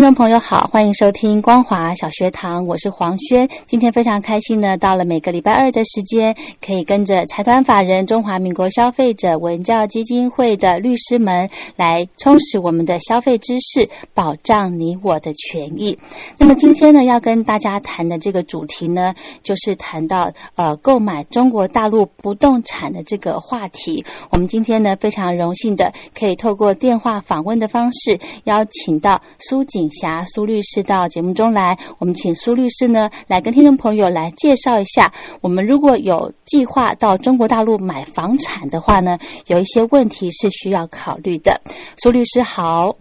听众朋友好，欢迎收听光华小学堂，我是黄轩。今天非常开心呢，到了每个礼拜二的时间，可以跟着财团法人中华民国消费者文教基金会的律师们来充实我们的消费知识，保障你我的权益。那么今天呢，要跟大家谈的这个主题呢，就是谈到呃购买中国大陆不动产的这个话题。我们今天呢，非常荣幸的可以透过电话访问的方式，邀请到苏。苏锦霞苏律师到节目中来，我们请苏律师呢来跟听众朋友来介绍一下，我们如果有计划到中国大陆买房产的话呢，有一些问题是需要考虑的。苏律师好，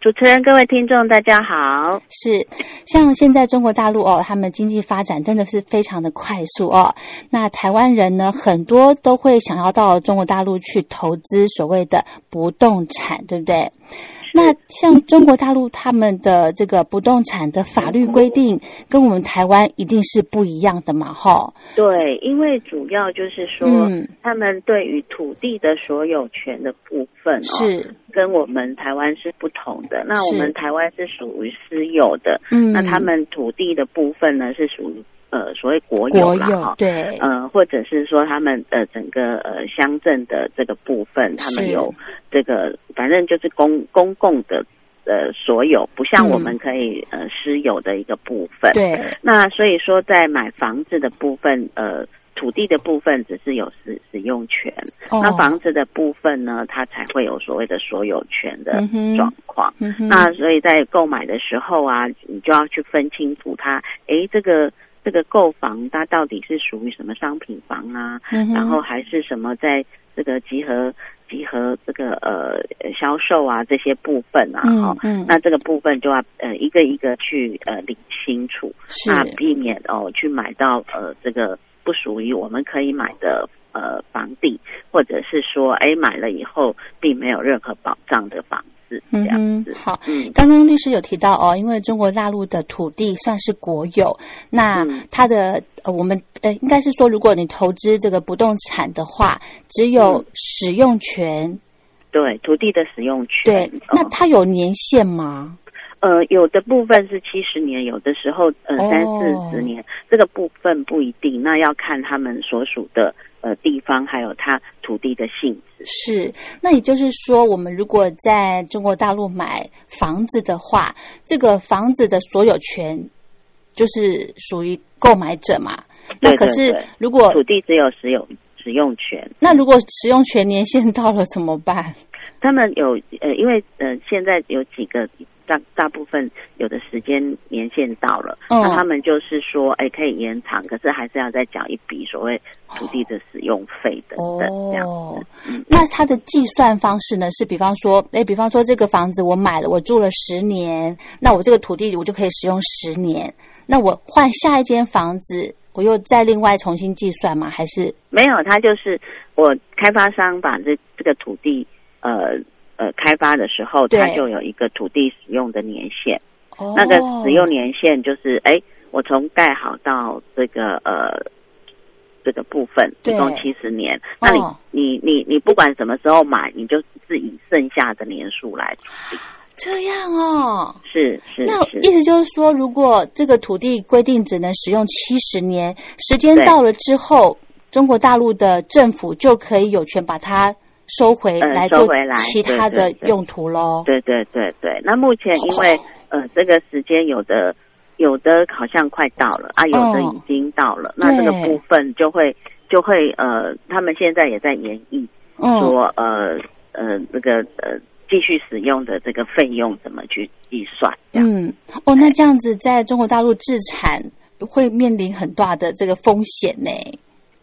主持人各位听众大家好。是，像现在中国大陆哦，他们经济发展真的是非常的快速哦。那台湾人呢，很多都会想要到中国大陆去投资所谓的不动产，对不对？那像中国大陆他们的这个不动产的法律规定，跟我们台湾一定是不一样的嘛？哈，对，因为主要就是说，嗯他们对于土地的所有权的部分是跟我们台湾是不同的。那我们台湾是属于私有的，嗯，那他们土地的部分呢是属于。呃，所谓国有了哈，对，呃，或者是说他们呃整个呃乡镇的这个部分，他们有这个，反正就是公公共的呃所有，不像我们可以呃私有的一个部分。对，那所以说在买房子的部分，呃，土地的部分只是有使使用权，那房子的部分呢，它才会有所谓的所有权的状况。那所以在购买的时候啊，你就要去分清楚它，哎，这个。这个购房它到底是属于什么商品房啊？嗯然后还是什么在这个集合集合这个呃销售啊这些部分啊？哈，那这个部分就要呃一个一个去呃理清楚，那避免哦去买到呃这个不属于我们可以买的呃房地，或者是说哎买了以后并没有任何保障的房。嗯哼，好，嗯，刚刚律师有提到哦，因为中国大陆的土地算是国有，那它的呃，我们呃，应该是说，如果你投资这个不动产的话，只有使用权，对，土地的使用权，对，那它有年限吗？呃，有的部分是七十年，有的时候呃三四十年，这个部分不一定，那要看他们所属的。呃，地方还有它土地的性质是，那也就是说，我们如果在中国大陆买房子的话，这个房子的所有权就是属于购买者嘛？那可是如果土地只有使用使用权，那如果使用权年限到了怎么办？他们有呃，因为呃，现在有几个。大大部分有的时间年限到了，那他们就是说，哎，可以延长，可是还是要再缴一笔所谓土地的使用费等等这样子。那它的计算方式呢？是比方说，哎，比方说这个房子我买了，我住了十年，那我这个土地我就可以使用十年。那我换下一间房子，我又再另外重新计算吗？还是没有？它就是我开发商把这这个土地呃。呃，开发的时候，它就有一个土地使用的年限。哦，那个使用年限就是，哎，我从盖好到这个呃这个部分，一共七十年。那你你你你不管什么时候买，你就是以剩下的年数来处理。这样哦，是是。那意思就是说，如果这个土地规定只能使用七十年，时间到了之后，中国大陆的政府就可以有权把它。收回来做其他的用途喽。对对对对，那目前因为呃这个时间有的有的好像快到了啊，有的已经到了，那这个部分就会就会呃，他们现在也在研议说呃呃那个呃继续使用的这个费用怎么去计算？嗯，哦，那这样子在中国大陆制产会面临很大的这个风险呢。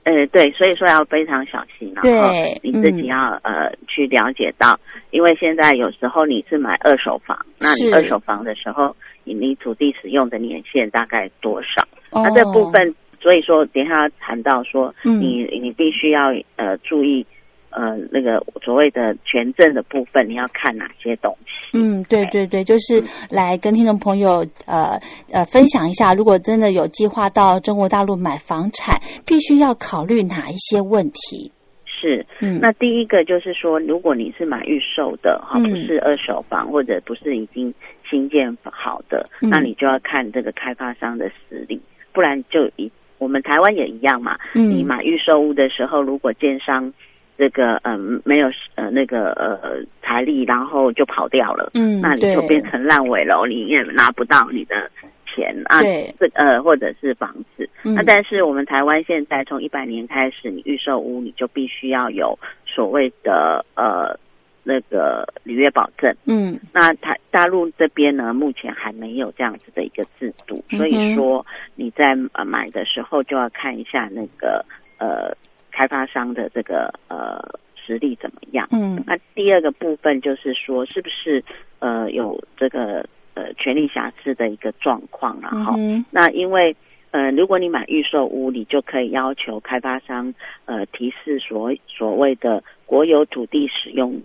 呃，对，所以说要非常小心，然后你自己要呃去了解到，因为现在有时候你是买二手房，那你二手房的时候，你你土地使用的年限大概多少？那这部分，所以说等下谈到说，你你必须要呃注意。呃，那个所谓的权证的部分，你要看哪些东西？嗯，对对对，就是来跟听众朋友呃呃分享一下，如果真的有计划到中国大陆买房产，必须要考虑哪一些问题？是，嗯，那第一个就是说，如果你是买预售的哈，不是二手房或者不是已经新建好的，那你就要看这个开发商的实力，不然就一我们台湾也一样嘛。嗯，你买预售屋的时候，如果建商这个嗯没有呃那个呃财力，然后就跑掉了，嗯，那你就变成烂尾楼，你也拿不到你的钱啊，这呃或者是房子，那但是我们台湾现在从一百年开始，你预售屋你就必须要有所谓的呃那个履约保证，嗯，那台大陆这边呢目前还没有这样子的一个制度，所以说你在呃买的时候就要看一下那个呃。开发商的这个呃实力怎么样？嗯，那第二个部分就是说，是不是呃有这个呃权利瑕疵的一个状况然后那因为呃如果你买预售屋，你就可以要求开发商呃提示所所谓的国有土地使用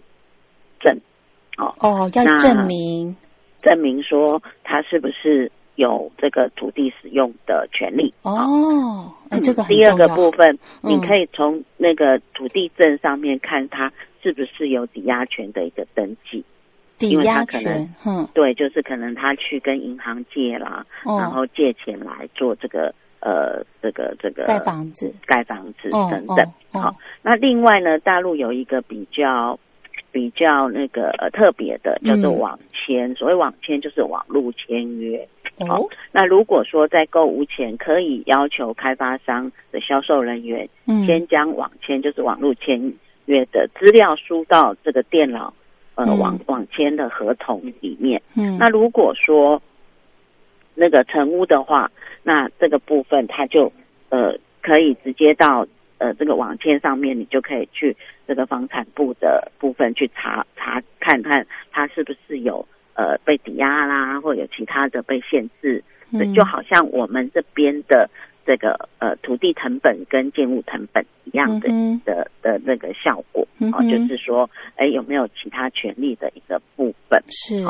证。哦哦，要证明证明说他是不是。有这个土地使用的权利。哦，这个第二个部分，你可以从那个土地证上面看它是不是有抵押权的一个登记，抵押权，嗯，对，就是可能他去跟银行借啦，然后借钱来做这个呃，这个这个盖房子、盖房子等等。好，那另外呢，大陆有一个比较比较那个呃特别的叫做网签，所谓网签就是网络签约。哦，那如果说在购物前可以要求开发商的销售人员，嗯，先将网签就是网络签约的资料输到这个电脑呃网网签的合同里面，嗯，那如果说那个成屋的话，那这个部分他就呃可以直接到呃这个网签上面，你就可以去这个房产部的部分去查查看看它是不是有。呃，被抵押啦，或有其他的被限制，就好像我们这边的这个呃土地成本跟建物成本一样的的的那个效果啊，就是说，哎，有没有其他权利的一个部分？是。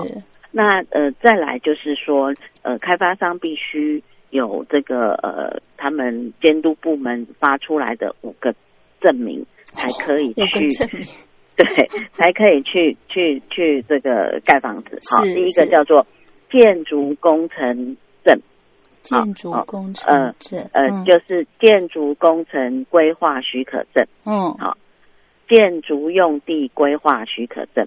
那呃，再来就是说，呃，开发商必须有这个呃，他们监督部门发出来的五个证明，才可以去。对，才可以去去去这个盖房子。好，第一个叫做建筑工程证，建筑工程证，呃，就是建筑工程规划许可证。嗯，好，建筑用地规划许可证，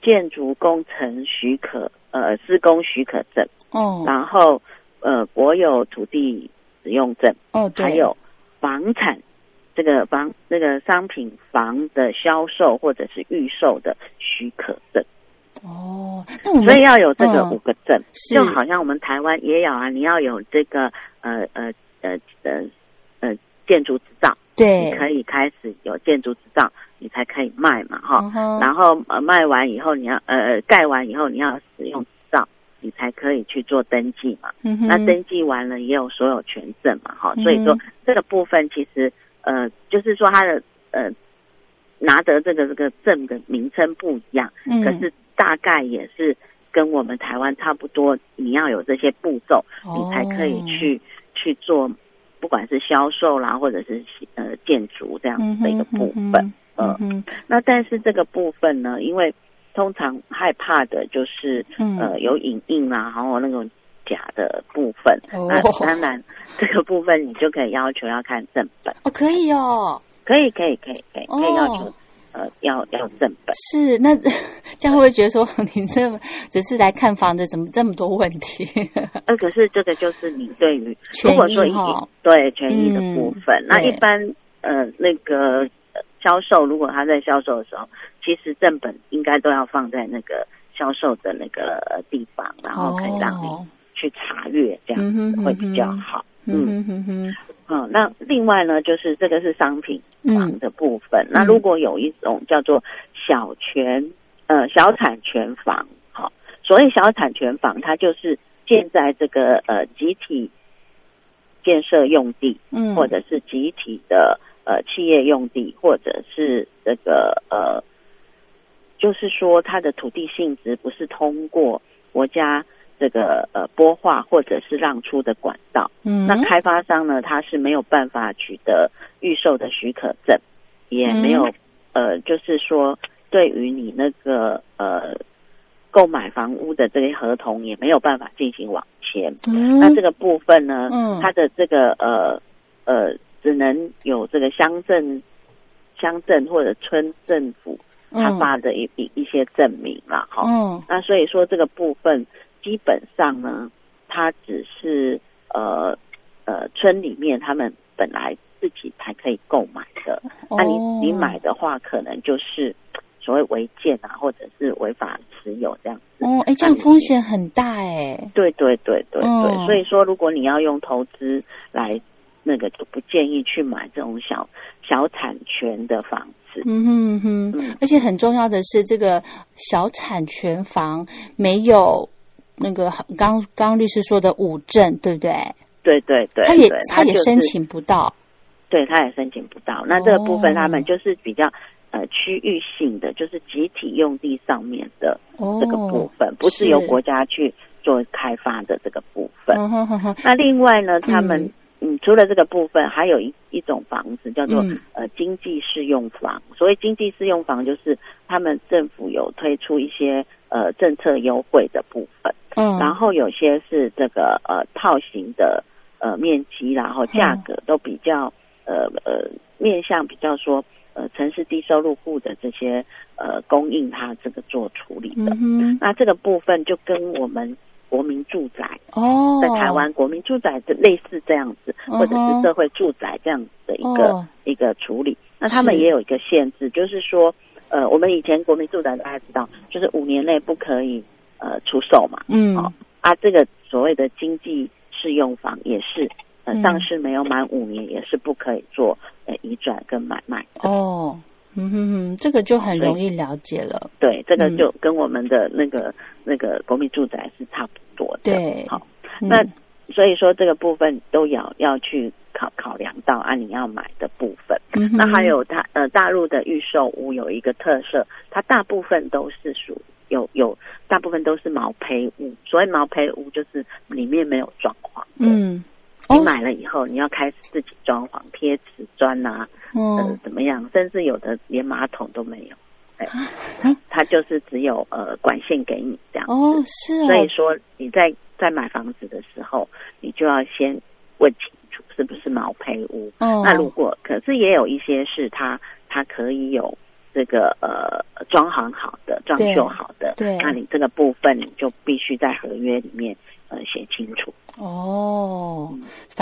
建筑工程许可，呃，施工许可证。哦，然后呃，国有土地使用证。哦，对，还有房产。这个房那个商品房的销售或者是预售的许可证哦，所以要有这个五个证，就好像我们台湾也有啊，你要有这个呃呃呃呃呃建筑执照，对，你可以开始有建筑执照，你才可以卖嘛哈。然后呃卖完以后你要呃盖完以后你要使用你才可以去做登记嘛。那登记完了也有所有权证嘛哈，所以说这个部分其实。呃，就是说他的呃拿得这个这个证的名称不一样，嗯，可是大概也是跟我们台湾差不多。你要有这些步骤，你才可以去去做，不管是销售啦，或者是呃建筑这样子的一个部分。嗯，那但是这个部分呢，因为通常害怕的就是呃有影印啦，然后那种。假的部分，那当然这个部分你就可以要求要看正本。哦，可以哦，可以可以可以可以可以要求呃要要正本。是那 这样会不会觉得说你这只是来看房子，怎么这么多问题？呃，可是这个就是你对于如果说已经对权益的部分，那一般呃那个销售，如果他在销售的时候，其实正本应该都要放在那个销售的那个地方，然后可以让你去查阅，这样子会比较好。嗯嗯嗯。嗯，那另外呢，就是这个是商品房的部分。那如果有一种叫做小权呃小产权房，好，所谓小产权房，它就是建在这个呃集体建设用地，嗯，或者是集体的呃企业用地，或者是这个呃，就是说它的土地性质不是通过国家。这个呃，拨划或者是让出的管道，嗯，那开发商呢，他是没有办法取得预售的许可证，也没有呃，就是说对于你那个呃购买房屋的这些合同也没有办法进行网签，那这个部分呢，嗯，它的这个呃呃，只能有这个乡镇乡镇或者村政府他发的一一一些证明了，哈，嗯，那所以说这个部分。基本上呢，它只是呃呃村里面他们本来自己才可以购买的，那你你买的话，可能就是所谓违建啊，或者是违法持有这样子。哦，哎，这样风险很大哎。对对对对对，所以说如果你要用投资来那个，就不建议去买这种小小产权的房子。嗯哼哼，而且很重要的是，这个小产权房没有。那个刚刚律师说的五证，对不对？对对对，他也他也申请不到，对，他也申请不到。那这个部分，他们就是比较呃区域性的，就是集体用地上面的这个部分，不是由国家去做开发的这个部分。那另外呢，他们嗯，除了这个部分，还有一一种房子叫做呃经济适用房。所谓经济适用房，就是他们政府有推出一些呃政策优惠的部分。嗯，然后有些是这个呃套型的呃面积，然后价格都比较呃呃面向比较说呃城市低收入户的这些呃供应，它这个做处理的。嗯那这个部分就跟我们国民住宅哦，在台湾国民住宅的类似这样子，或者是社会住宅这样子的一个一个处理。那他们也有一个限制，就是说呃我们以前国民住宅大家知道，就是五年内不可以。呃，出售嘛，嗯，好啊，这个所谓的经济适用房也是，呃，上市没有满五年也是不可以做呃移转跟买卖。哦，嗯哼哼，这个就很容易了解了。对，这个就跟我们的那个那个国民住宅是差不多的。对，好，那所以说这个部分都要要去考考量到啊，你要买的部分。那还有它呃，大陆的预售屋有一个特色，它大部分都是属。有有，大部分都是毛坯屋。所谓毛坯屋，就是里面没有装潢。嗯，你买了以后，你要开始自己装潢，贴瓷砖啊，呃，怎么样？甚至有的连马桶都没有。哎，它就是只有呃管线给你这样。哦，是。所以说你在在买房子的时候，你就要先问清楚是不是毛坯屋。哦。那如果可是也有一些是它它可以有。这个呃，装潢好的、装修好的，对，那你这个部分你就必须在合约里面呃写清楚。哦，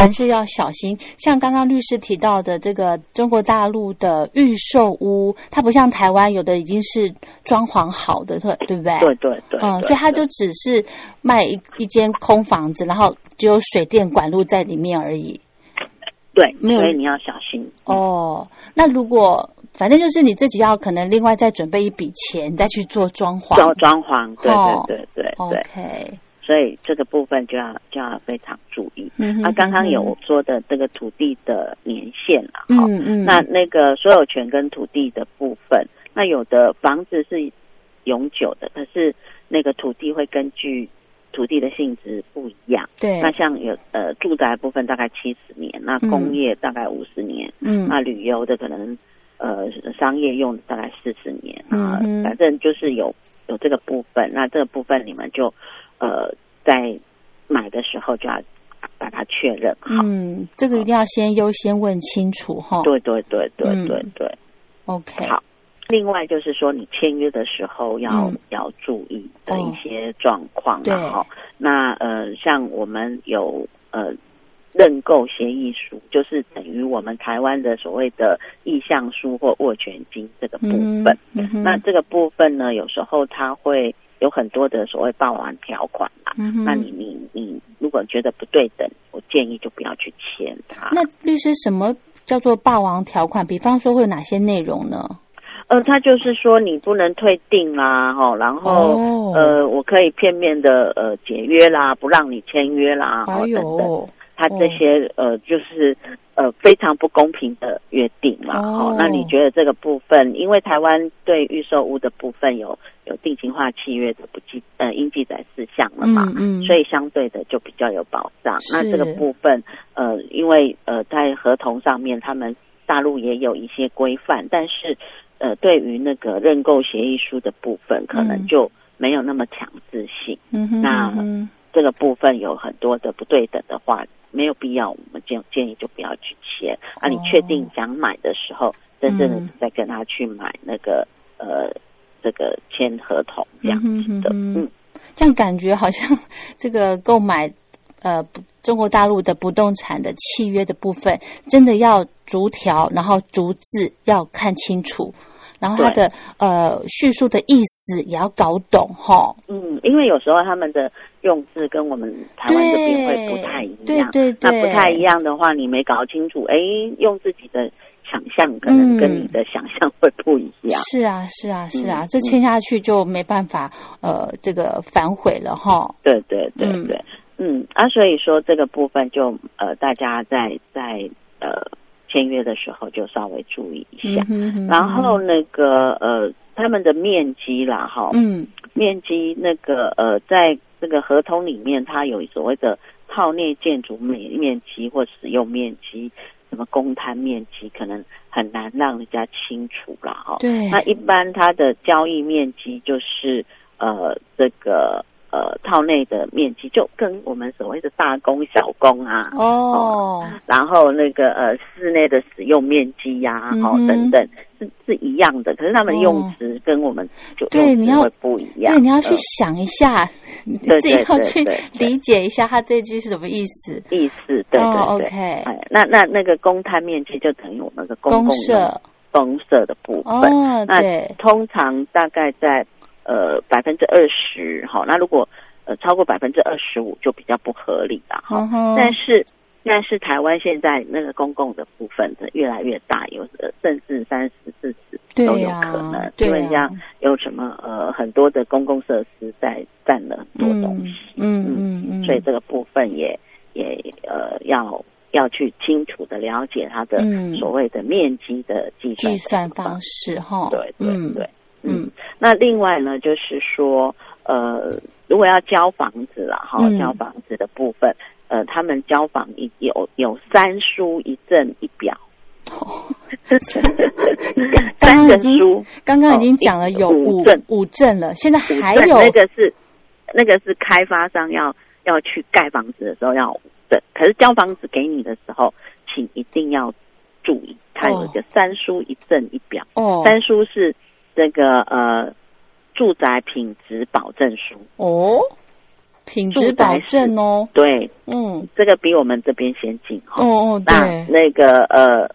凡事要小心。像刚刚律师提到的这个中国大陆的预售屋，它不像台湾有的已经是装潢好的，对对不对？对对对。嗯，所以它就只是卖一一间空房子，然后只有水电管路在里面而已。对，所以你要小心。哦，那如果。反正就是你自己要可能另外再准备一笔钱再去做装潢，做装潢，对对对对对。OK，所以这个部分就要就要非常注意。嗯那刚刚有说的这个土地的年限了，嗯嗯，那那个所有权跟土地的部分，那有的房子是永久的，可是那个土地会根据土地的性质不一样。对，那像有呃住宅部分大概七十年，那工业大概五十年，嗯，那旅游的可能。呃，商业用大概四十年啊，反正就是有有这个部分，那这个部分你们就呃在买的时候就要把它确认好。嗯，这个一定要先优先问清楚哈。对对对对对对，OK。好，另外就是说你签约的时候要要注意的一些状况，然后那呃像我们有呃认购协议书，就是等于我们台湾的所谓的意向书或握权金这个部分。那这个部分呢，有时候它会有很多的所谓霸王条款嘛。那你你你如果觉得不对等，我建议就不要去签它。那律师，什么叫做霸王条款？比方说会有哪些内容呢？呃，他就是说你不能退订啦，哈，然后呃，我可以片面的呃解约啦，不让你签约啦，等等。他这些呃，就是呃非常不公平的约定嘛，哦，那你觉得这个部分，因为台湾对预售屋的部分有有定型化契约的不记呃应记载事项了嘛，嗯，所以相对的就比较有保障。那这个部分呃，因为呃在合同上面，他们大陆也有一些规范，但是呃对于那个认购协议书的部分，可能就没有那么强制性。嗯哼，那这个部分有很多的不对等的话。没有必要，我们建建议就不要去签啊！你确定想买的时候，真正的再跟他去买那个呃，这个签合同这样子的。嗯，这样感觉好像这个购买呃中国大陆的不动产的契约的部分，真的要逐条，然后逐字要看清楚。然后他的呃叙述的意思也要搞懂哈。嗯，因为有时候他们的用字跟我们台湾这边会不太一样。对对对。那不太一样的话，你没搞清楚，哎，用自己的想象可能跟你的想象会不一样。是啊，是啊，是啊，这签下去就没办法呃这个反悔了哈。对对对对，嗯啊，所以说这个部分就呃大家在在呃。签约的时候就稍微注意一下，然后那个呃，他们的面积啦，哈，嗯，面积那个呃，在这个合同里面，它有所谓的套内建筑面面积或使用面积，什么公摊面积，可能很难让人家清楚了，哈。对，那一般它的交易面积就是呃这个。呃，套内的面积就跟我们所谓的大工小工啊，哦，然后那个呃室内的使用面积呀，哦等等是是一样的，可是他们用词跟我们就对你要不一样，对你要去想一下，自己要去理解一下他这句是什么意思，意思对对对。那那那个公摊面积就等于我们的公共社。公社的部分，哦，那通常大概在。呃，百分之二十，哈，那如果呃超过百分之二十五就比较不合理了，哈。但是，但是台湾现在那个公共的部分的越来越大，有甚至三十、四十都有可能，因为像有什么呃很多的公共设施在占了很多东西，嗯嗯嗯，所以这个部分也也呃要要去清楚的了解它的所谓的面积的计算计算方式，哈，对对对。嗯，那另外呢，就是说，呃，如果要交房子了哈，交房子的部分，呃，他们交房一有有三书一证一表，三 个书，刚刚已经讲了有五证五证了，现在还有那个是那个是开发商要要去盖房子的时候要证，可是交房子给你的时候，请一定要注意，它有一个三书一证一表，哦，三书是。这个呃，住宅品质保证书。哦，品质保证哦，对，嗯，这个比我们这边先进哈。哦哦，那那个呃，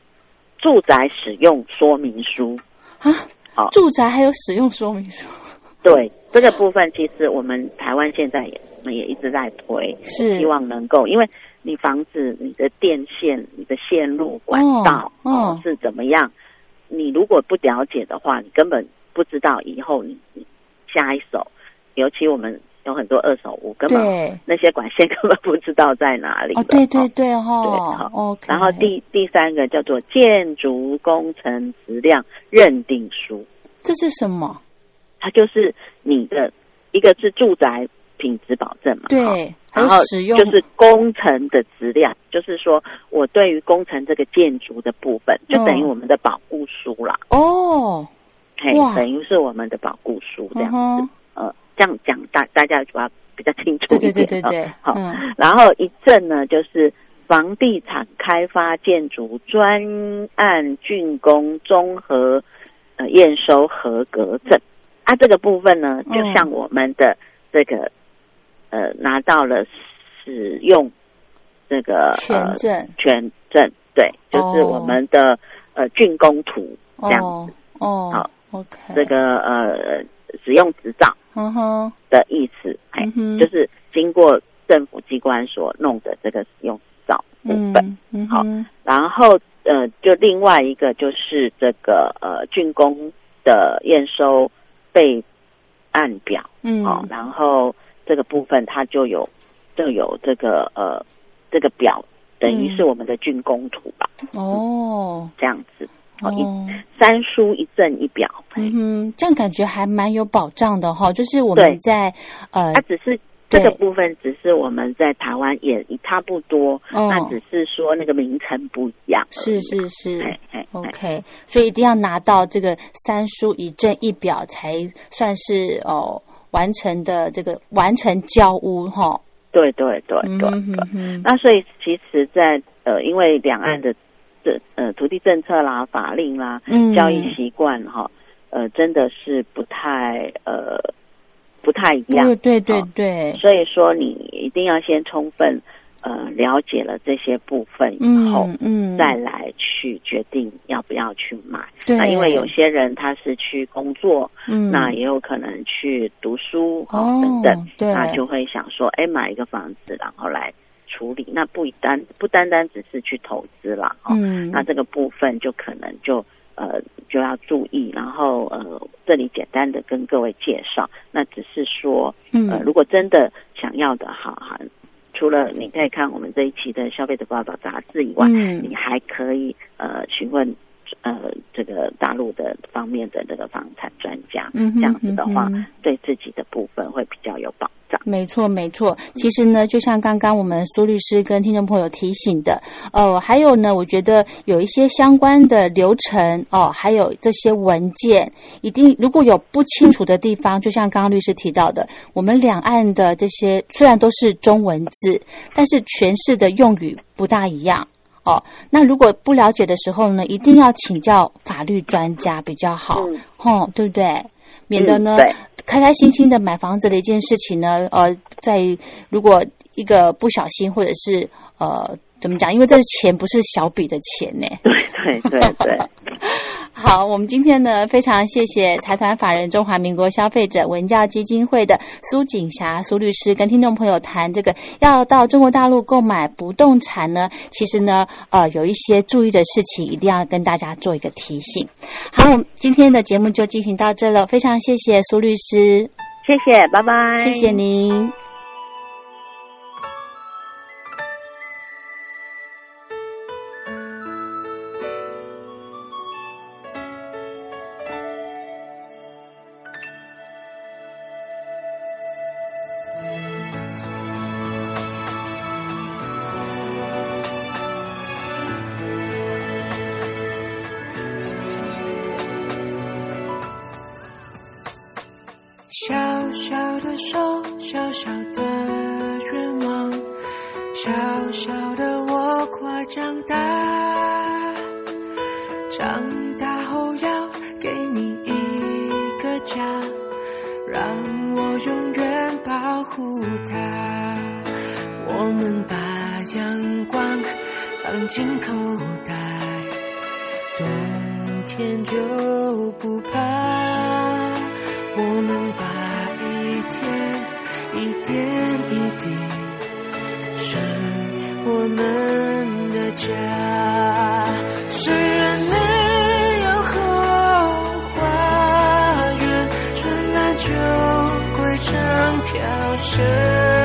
住宅使用说明书。啊，好，住宅还有使用说明书。对，这个部分其实我们台湾现在也也一直在推，是。希望能够，因为你房子、你的电线、你的线路管道哦是怎么样。你如果不了解的话，你根本不知道以后你下一手，尤其我们有很多二手屋，根本那些管线根本不知道在哪里。哦，对对对哈。哦。然后第第三个叫做建筑工程质量认定书，这是什么？它就是你的一个是住宅。品质保证嘛，对，然后就是工程的质量，就是说我对于工程这个建筑的部分，就等于我们的保护书啦。哦，嘿，等于是我们的保护书这样子。呃，这样讲大大家主要比较清楚一点。对对对对好，然后一证呢，就是房地产开发建筑专案竣工综合呃验收合格证。啊，这个部分呢，就像我们的这个。呃，拿到了使用这个权证，权证，对，就是我们的呃竣工图这样子。哦，好，OK，这个呃使用执照，嗯哼的意思，哎，就是经过政府机关所弄的这个使用执照部分。好，然后呃，就另外一个就是这个呃竣工的验收备案表，嗯，好，然后这个部分它就有就有这个呃这个表，等于是我们的竣工图吧。哦，这样子。哦，一三书一证一表，嗯哼，这样感觉还蛮有保障的哈。就是我们在呃，它只是这个部分，只是我们在台湾也差不多，那只是说那个名称不一样。是是是，OK，所以一定要拿到这个三书一证一表，才算是哦完成的这个完成交屋哈。对对对对对，那所以其实，在呃，因为两岸的。这呃，土地政策啦、法令啦、交易习惯哈，呃，真的是不太呃不太一样。对对对对。所以说，你一定要先充分呃了解了这些部分以后，嗯，再来去决定要不要去买。对。那因为有些人他是去工作，嗯，那也有可能去读书哦等等，对，那就会想说，哎，买一个房子，然后来。处理那不单不单单只是去投资了嗯，那这个部分就可能就呃就要注意，然后呃这里简单的跟各位介绍，那只是说呃如果真的想要的哈哈，除了你可以看我们这一期的消费者报道杂志以外，你还可以呃询问。呃，这个大陆的方面的这个房产专家，嗯，这样子的话，对自己的部分会比较有保障。没错，没错。其实呢，就像刚刚我们苏律师跟听众朋友提醒的，呃，还有呢，我觉得有一些相关的流程哦，还有这些文件，一定如果有不清楚的地方，就像刚刚律师提到的，我们两岸的这些虽然都是中文字，但是诠释的用语不大一样。哦，那如果不了解的时候呢，一定要请教法律专家比较好，哦，对不对？免得呢，开开心心的买房子的一件事情呢，呃，在如果一个不小心或者是呃，怎么讲？因为这钱不是小笔的钱呢。对对对对。好，我们今天呢非常谢谢财团法人中华民国消费者文教基金会的苏锦霞苏律师跟听众朋友谈这个要到中国大陆购买不动产呢，其实呢呃有一些注意的事情一定要跟大家做一个提醒。好，我们今天的节目就进行到这了，非常谢谢苏律师，谢谢，拜拜，谢谢您。长大长大后要给你一个家，让我永远保护她。我们把阳光放进口袋，冬天就不怕。我们把一天一点一滴。我们的家，虽然没有后花园，春来秋归常飘雪。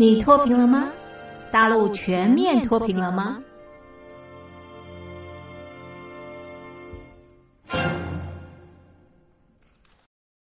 你脱贫了吗？大陆全面脱贫了吗？